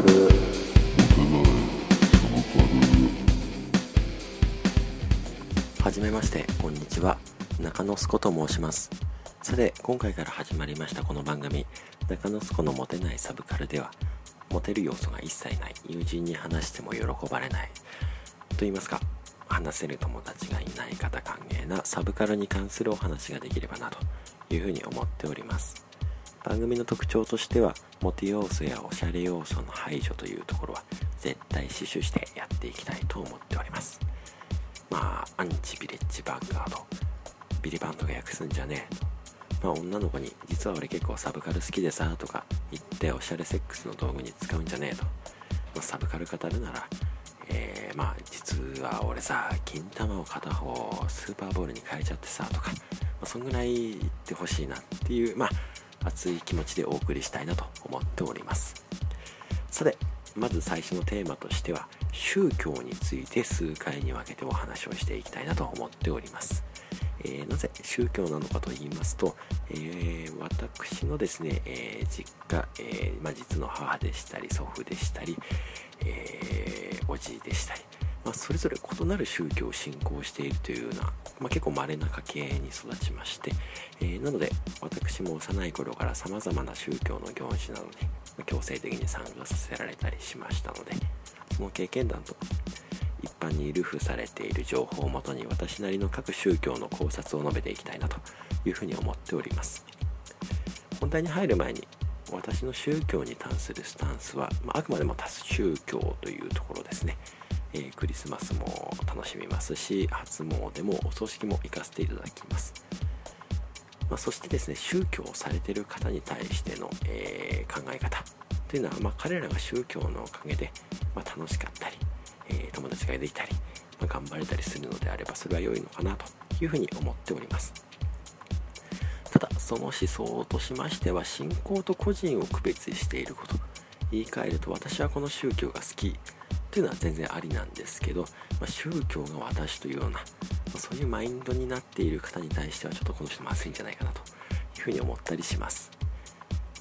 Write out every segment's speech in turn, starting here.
カルはじめましてこんにちは。中野すこと申します。さて今回から始まりましたこの番組。中野すこのモテないサブカルではモテる要素が一切ない友人に話しても喜ばれないと言いますか話せる友達がいない方歓迎なサブカルに関するお話ができればなというふうに思っております。番組の特徴としてはモテ要素やおしゃれ要素の排除というところは絶対死守してやっていきたいと思っております。まあアンチビレッジバンガード。ビリバンドが訳すんじゃねえと。まあ女の子に実は俺結構サブカル好きでさとか言っておしゃれセックスの道具に使うんじゃねえと、まあ、サブカル語るならえー、まあ実は俺さ金玉を片方スーパーボールに変えちゃってさとか、まあ、そんぐらい言ってほしいなっていう。まあ熱い気持ちでお送りしたいなと思っております。さてまず最初のテーマとしては宗教について数回に分けてお話をしていきたいなと思っております。えー、なぜ宗教なのかと言いますと、えー、私のですね、えー、実家、えまあ、実の母でしたり祖父でしたり、えおじいでしたり、まあ、それぞれ異なる宗教を信仰しているというような、まあ、結構稀な家系に育ちまして、えー、なので私も幼い頃からさまざまな宗教の行事などに、強制的に参加させられたりしましたのでその経験談と一般に流布されている情報をもとに私なりの各宗教の考察を述べていきたいなというふうに思っております。本題に入る前に私の宗教に関するスタンスは、まあ、あくまでも多数宗教というところですね。えー、クリスマスも楽しみますし初詣もお葬式も行かせていただきます、まあ、そしてですね宗教をされてる方に対しての、えー、考え方というのは、まあ、彼らが宗教のおかげで、まあ、楽しかったり、えー、友達ができたり、ま頑張れたりするのであればそれは良いのかなというふうに思っております。ただその思想としましては信仰と個人を区別していること。言い換えると私はこの宗教が好き。っていうのは全然ありなんですけど、まあ、宗教が私というような、ま、そういうマインドになっている方に対してはちょっとこの人まずいんじゃないかなというふうに思ったりします。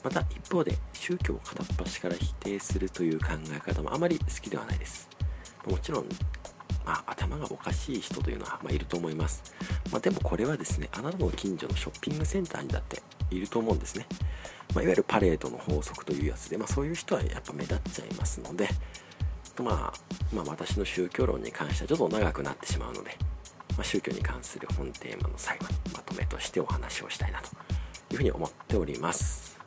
また一方で宗教を片っ端から否定するという考え方もあまり好きではないです。もちろん、まあ、頭がおかしい人というのは、まあ、いると思います、まあ、でもこれはですねあなたの近所のショッピングセンターにだっていると思うんですね、まいわゆるパレードの法則というやつで、まそういう人はやっぱ目立っちゃいますので、とまあ、まあ、私の宗教論に関してはちょっと長くなってしまうので、まあ、宗教に関する本テーマの最後にまとめとしてお話をしたいなというふうに思っております。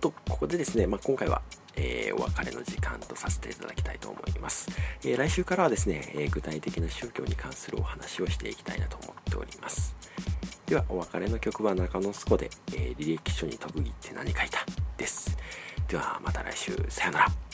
と、ここでですね、まあ、今回は、えー、お別れの時間とさせていただきたいと思います。えー、来週からはですね、えー、具体的な宗教に関するお話をしていきたいなと思っております。では、お別れの曲は中野スコで、え履歴書に飛ぶぎって何書いた？です。では、また来週、さよなら。